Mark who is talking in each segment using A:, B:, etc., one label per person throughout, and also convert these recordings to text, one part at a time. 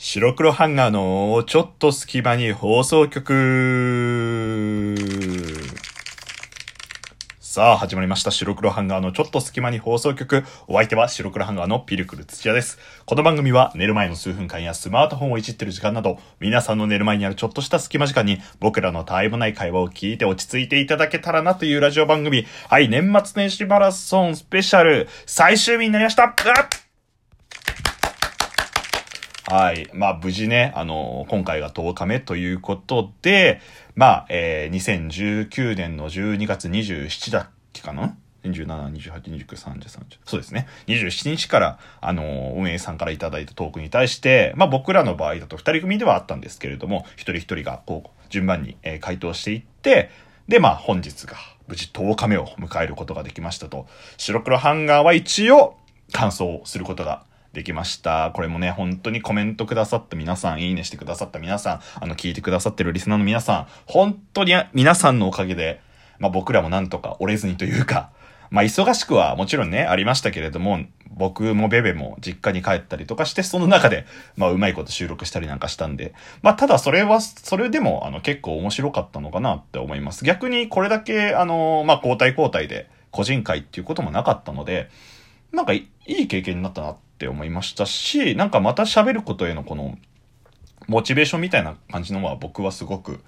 A: 白黒ハンガーのちょっと隙間に放送局。さあ、始まりました。白黒ハンガーのちょっと隙間に放送局。お相手は白黒ハンガーのピルクル土屋です。この番組は寝る前の数分間やスマートフォンをいじってる時間など、皆さんの寝る前にあるちょっとした隙間時間に僕らのたわいもない会話を聞いて落ち着いていただけたらなというラジオ番組。はい、年末年始マラソンスペシャル最終日になりました。はい。まあ、無事ね、あの、今回が10日目ということで、まあ、えー、2019年の12月27だっけかな？27、28、29、30、30。そうですね。27日から、あの、運営さんからいただいたトークに対して、まあ僕らの場合だと2人組ではあったんですけれども、一人一人がこう、順番に、えー回答していって、で、まあ本日が無事10日目を迎えることができましたと。白黒ハンガーは一応、感想することができました。これもね、本当にコメントくださった皆さん、いいねしてくださった皆さん、あの、聞いてくださってるリスナーの皆さん、本当に皆さんのおかげで、まあ僕らもなんとか折れずにというか、まあ忙しくはもちろんね、ありましたけれども、僕もベベも実家に帰ったりとかして、その中で、まあうまいこと収録したりなんかしたんで、まあただそれは、それでも、あの、結構面白かったのかなって思います。逆にこれだけ、あの、まあ交代交代で個人会っていうこともなかったので、なんかいい経験になったなってって思いましたし、なんかまた喋ることへのこの、モチベーションみたいな感じのは僕はすごく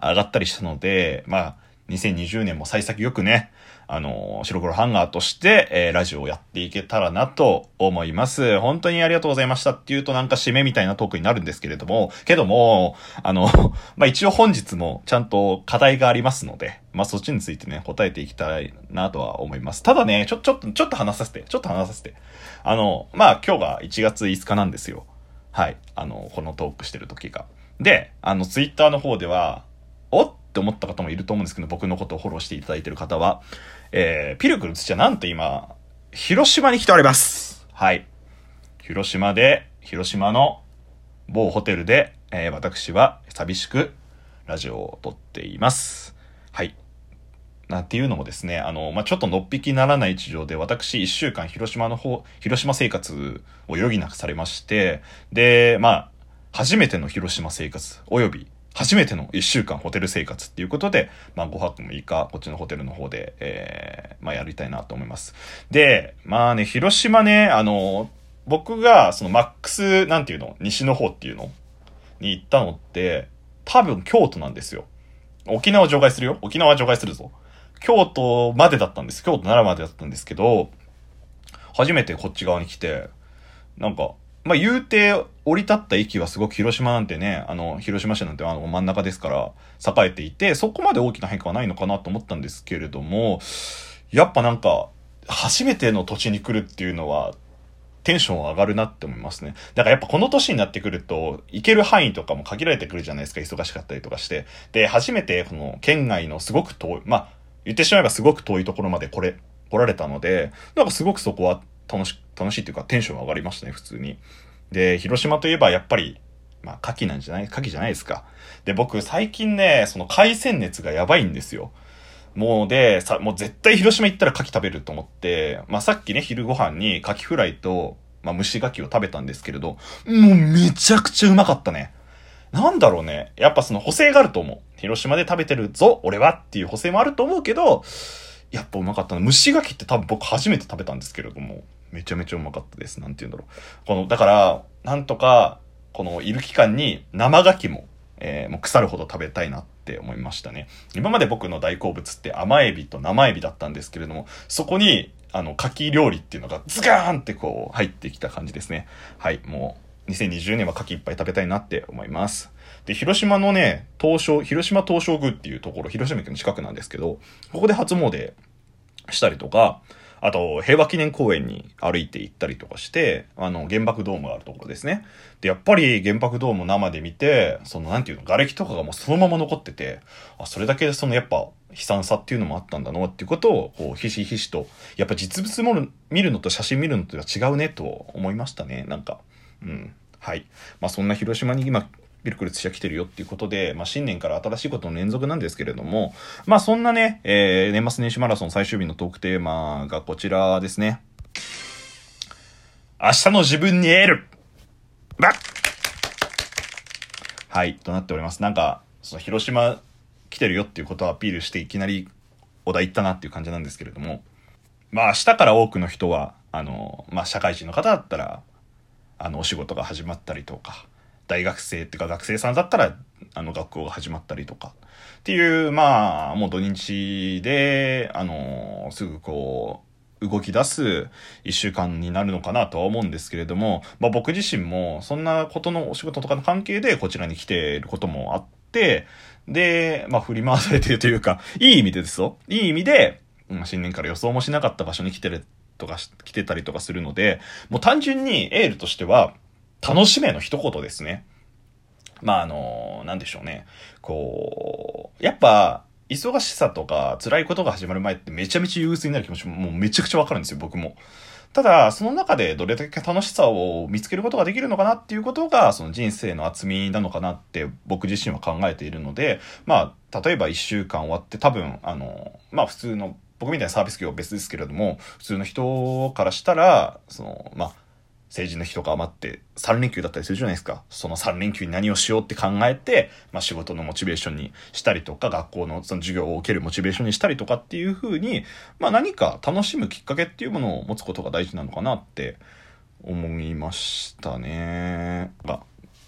A: 上がったりしたので、まあ、2020年も幸先よくね、あの、白黒ハンガーとして、えーラジオをやっていけたらなと思います。本当にありがとうございましたっていうとなんか締めみたいなトークになるんですけれども、けども、あの、まあ一応本日もちゃんと課題がありますので、まあそっちについてね、答えていきたいなとは思います。ただね、ちょ、ちょっと、ちょっと話させて、ちょっと話させて。あの、まあ今日が1月5日なんですよ。はい。あの、このトークしてる時が。で、あの、ツイッターの方では、おっって思った方もいると思うんですけど、僕のことをフォローしていただいている方は、えー、ピルクル土屋なんと今、広島に来ております。はい。広島で、広島の某ホテルで、えー私は寂しくラジオを撮っています。はい。なんていうのもですね、あの、まあ、ちょっとのっぴきならない事情で、私一週間広島の方、広島生活を余儀なくされまして、で、まあ、初めての広島生活、および、初めての一週間ホテル生活っていうことで、まあ、5泊6日、こっちのホテルの方で、えー、まあ、やりたいなと思います。で、まあね、広島ね、あの、僕が、そのマックス、なんていうの、西の方っていうのに行ったのって、多分京都なんですよ。沖縄除外するよ。沖縄除外するぞ。京都までだったんです。京都奈良までだったんですけど、初めてこっち側に来て、なんか、まあ、言うて、降り立った駅はすごく広島なんてね、あの、広島市なんてあの真ん中ですから、栄えていて、そこまで大きな変化はないのかなと思ったんですけれども、やっぱなんか、初めての土地に来るっていうのは、テンション上がるなって思いますね。だからやっぱこの年になってくると、行ける範囲とかも限られてくるじゃないですか、忙しかったりとかして。で、初めてこの県外のすごく遠い、まあ、言ってしまえばすごく遠いところまでこれ、来られたので、なんかすごくそこは楽し、楽しいっていうかテンション上がりましたね、普通に。で、広島といえばやっぱり、まあ、牡蠣なんじゃない牡蠣じゃないですか。で、僕最近ね、その海鮮熱がやばいんですよ。もうで、さ、もう絶対広島行ったら牡蠣食べると思って、まあさっきね、昼ご飯に牡蠣フライと、まあ蒸し牡蠣を食べたんですけれど、もうめちゃくちゃうまかったね。なんだろうね。やっぱその補正があると思う。広島で食べてるぞ、俺はっていう補正もあると思うけど、やっぱうまかったな。蒸し牡蠣って多分僕初めて食べたんですけれども、めちゃめちゃうまかったです。なんて言うんだろう。この、だから、なんとか、このいる期間に生牡蠣も、えーもう腐るほど食べたいなって思いましたね。今まで僕の大好物って甘エビと生エビだったんですけれども、そこに、あの、牡蠣料理っていうのがズガーンってこう入ってきた感じですね。はい、もう、2020年は牡蠣いっぱい食べたいなって思います。で、広島のね、東照、広島東照宮っていうところ、広島駅の近くなんですけど、ここで初詣したりとか、あと、平和記念公園に歩いて行ったりとかして、あの、原爆ドームがあるところですね。で、やっぱり原爆ドーム生で見て、その、なんていうの、瓦礫とかがもうそのまま残ってて、あ、それだけその、やっぱ、悲惨さっていうのもあったんだなっていうことを、こう、ひしひしと、やっぱ実物も見るのと写真見るのとは違うね、と思いましたね、なんか。うん。はい。まあ、そんな広島に今、ビルクルツ社来てるよっていうことで、まあ、新年から新しいことの連続なんですけれども、まあ、そんなね、えー、年末年始マラソン最終日のトークテーマがこちらですね。明日の自分にエールばはい、となっております。なんか、その広島来てるよっていうことをアピールしていきなりお題行ったなっていう感じなんですけれども、まあ明日から多くの人は、あの、まあ社会人の方だったら、あの、お仕事が始まったりとか、大学生っていうか学生さんだったら、あの、学校が始まったりとか、っていう、まあ、もう土日で、あの、すぐこう、動き出す一週間になるのかなとは思うんですけれども、まあ僕自身もそんなことのお仕事とかの関係でこちらに来ていることもあって、で、まあ振り回されているというか、いい意味でですよ。いい意味で、まあ、新年から予想もしなかった場所に来てるとか、来てたりとかするので、もう単純にエールとしては、楽しめの一言ですね。まああの、なんでしょうね。こう、やっぱ、忙しさとか辛いことが始まる前ってめちゃめちゃ憂鬱になる気持ちももうめちゃくちゃわかるんですよ、僕も。ただ、その中でどれだけ楽しさを見つけることができるのかなっていうことが、その人生の厚みなのかなって僕自身は考えているので、まあ、例えば一週間終わって多分、あの、まあ普通の、僕みたいなサービス業は別ですけれども、普通の人からしたら、その、まあ、成人の日とか余って3連休だったりするじゃないですか。その3連休に何をしようって考えて、まあ仕事のモチベーションにしたりとか、学校のその授業を受けるモチベーションにしたりとかっていう風に、まあ何か楽しむきっかけっていうものを持つことが大事なのかなって思いましたね。ま、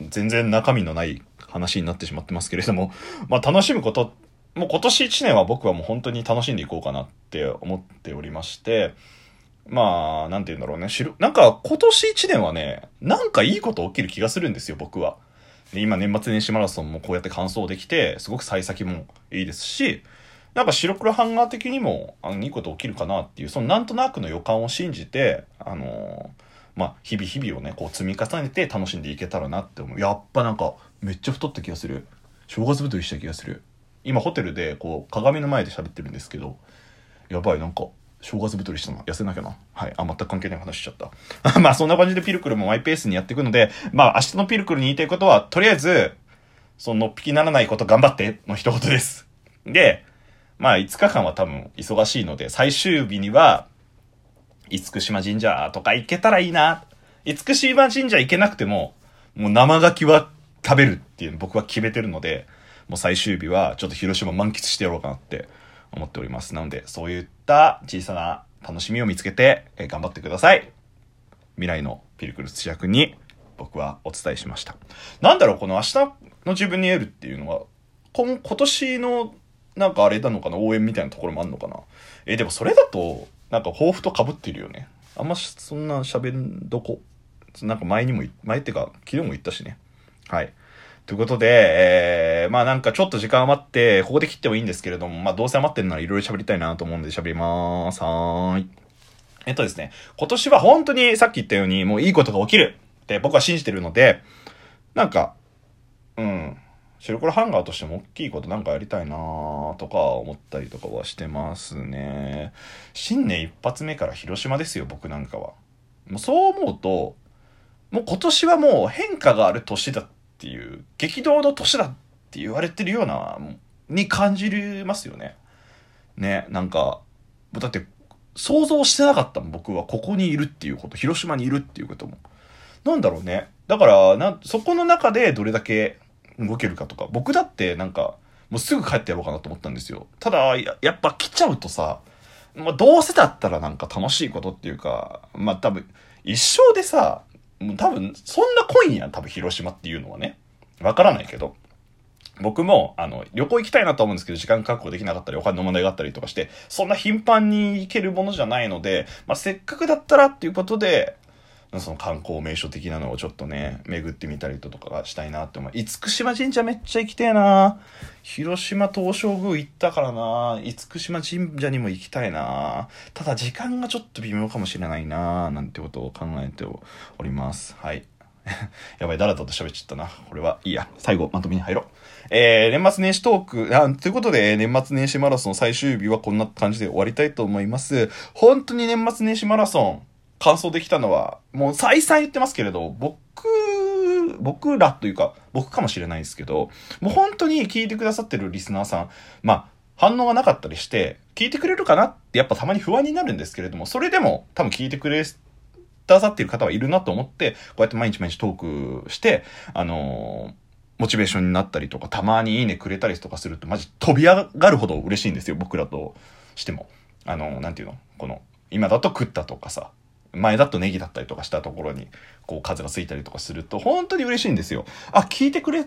A: 全然中身のない話になってしまってますけれども、まあ楽しむこと、もう今年1年は僕はもう本当に楽しんでいこうかなって思っておりまして、まあ、なんて言うんだろうね。しる、なんか今年1年はね、なんかいいこと起きる気がするんですよ、僕は。で今年末年始マラソンもこうやって完走できて、すごく幸先もいいですし、なんか白黒ハンガー的にも、あの、いいこと起きるかなっていう、そのなんとなくの予感を信じて、あのー、まあ、日々日々をね、こう積み重ねて楽しんでいけたらなって思う。やっぱなんか、めっちゃ太った気がする。正月太りした気がする。今ホテルで、こう、鏡の前で喋ってるんですけど、やばい、なんか、正月太りしたな。痩せなきゃな。はい。あ、全く関係ない話しちゃった。まあ、そんな感じでピルクルもマイペースにやっていくので、まあ、明日のピルクルに言いたいことは、とりあえず、その、ぴきならないこと頑張っての一言です。で、まあ、5日間は多分忙しいので、最終日には、厳島神社とか行けたらいいな。厳島神社行けなくても、もう生牡蠣は食べるっていう僕は決めてるので、もう最終日はちょっと広島満喫してやろうかなって思っております。なので、そういった小さな楽しみを見つけて、え頑張ってください。未来のピルクルス役に僕はお伝えしました。なんだろう、この明日の自分に得るっていうのは、今今年のなんかあれなのかな？応援みたいなところもあんのかな？え、でもそれだと、なんか抱負と被ってるよね。あんまそんな喋んどこ。なんか前にも、前ってか、昨日も言ったしね。はい。ということで、えー、まあなんかちょっと時間余って、ここで切ってもいいんですけれども、まあどうせ余ってるならいろいろ喋りたいなと思うんで喋りまーす。はーい。えっとですね、今年は本当にさっき言ったように、もういいことが起きるって僕は信じてるので、なんか、うん、白黒ハンガーとしても大きいことなんかやりたいなとか思ったりとかはしてますね。新年一発目から広島ですよ、僕なんかは。もうそう思うと、もう今年はもう変化がある年だっていう激動の年だって言われてるようなに感じますよね。ねなんかだって想像してなかったもん僕はここにいるっていうこと広島にいるっていうことも。なんだろうねだからなそこの中でどれだけ動けるかとか僕だってなんかもうすぐ帰ってやろうかなと思ったんですよ。ただややっぱ来ちゃうとさまあ、どうせだったらなんか楽しいことっていうか、まあ多分、一生でさ、もう多分、そんな濃いんやん、多分広島っていうのはね。わからないけど。僕も、あの、旅行行きたいなと思うんですけど、時間確保できなかったり、お金の問題があったりとかして、そんな頻繁に行けるものじゃないので、まあ、せっかくだったらっていうことで、その観光名所的なのをちょっとね、巡ってみたりとかしたいなって思う。厳島神社めっちゃ行きてえな広島東照宮行ったからな厳島神社にも行きたいなただ時間がちょっと微妙かもしれないななんてことを考えております。はい。やばい、だらだと喋っちゃったな。これは、いいや。最後、まとめに入ろう。えー、年末年始トーク、あ、ということで、年末年始マラソン最終日はこんな感じで終わりたいと思います。本当に年末年始マラソン、完走できたのは、もう再三言ってますけれど、僕、僕らというか、僕かもしれないですけど、もう本当に聞いてくださってるリスナーさん、まあ、反応がなかったりして、聞いてくれるかなってやっぱたまに不安になるんですけれども、それでも多分聞いてくれださってる方はいるなと思って、こうやって毎日毎日トークして、あのモチベーションになったりとか、たまにいいねくれたりとかすると、マジ飛び上がるほど嬉しいんですよ、僕らとしても。あの、なんていうの？この、今だと食ったとかさ、前だとネギだったりとかしたところに、こう数がついたりとかすると、本当に嬉しいんですよ。あ、聞いてくれっ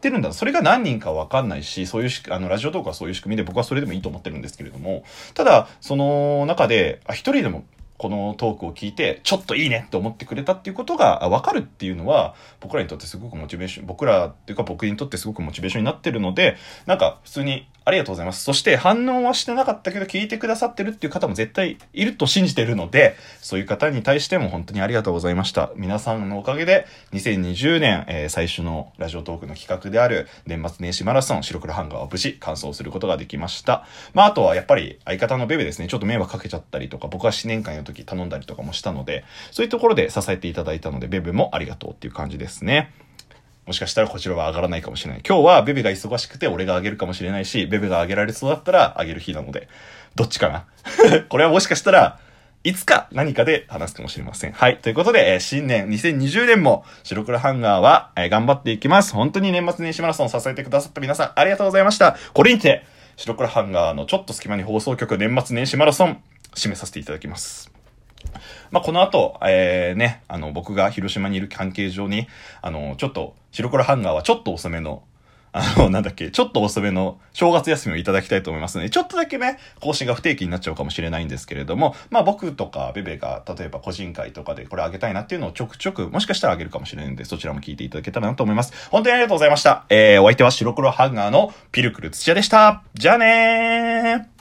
A: てるんだ。それが何人かわかんないし、そういう、あの、ラジオトークはそういう仕組みで僕はそれでもいいと思ってるんですけれども、ただ、その中で、あ、一人でもこのトークを聞いて、ちょっといいねって思ってくれたっていうことが分かるっていうのは、僕らにとってすごくモチベーション、僕らっていうか僕にとってすごくモチベーションになってるので、なんか普通にありがとうございます。そして反応はしてなかったけど聞いてくださってるっていう方も絶対いると信じてるので、そういう方に対しても本当にありがとうございました。皆さんのおかげで2020年、えー、最初のラジオトークの企画である年末年始マラソン白黒ハンガーを無事完走することができました。まああとはやっぱり相方のベベですね、ちょっと迷惑かけちゃったりとか、僕は新年会の時頼んだりとかもしたので、そういうところで支えていただいたので、ベベもありがとうっていう感じですね。もしかしたらこちらは上がらないかもしれない。今日はベベが忙しくて俺が上げるかもしれないし、ベベが上げられそうだったら上げる日なので、どっちかな？これはもしかしたら、いつか何かで話すかもしれません。はい。ということで、えー、新年2020年も白黒ハンガーは、えー、頑張っていきます。本当に年末年始マラソンを支えてくださった皆さんありがとうございました。これにて、白黒ハンガーのちょっと隙間に放送局年末年始マラソン、締めさせていただきます。まあ、この後、えー、ね、あの、僕が広島にいる関係上に、あの、ちょっと、白黒ハンガーはちょっと遅めの、あの、なんだっけ、ちょっと遅めの正月休みをいただきたいと思いますので、ちょっとだけね、更新が不定期になっちゃうかもしれないんですけれども、まあ僕とかベベが、例えば個人会とかでこれあげたいなっていうのをちょくちょく、もしかしたらあげるかもしれないんで、そちらも聞いていただけたらなと思います。本当にありがとうございました。えー、お相手は白黒ハンガーのピルクル土屋でした。じゃあねー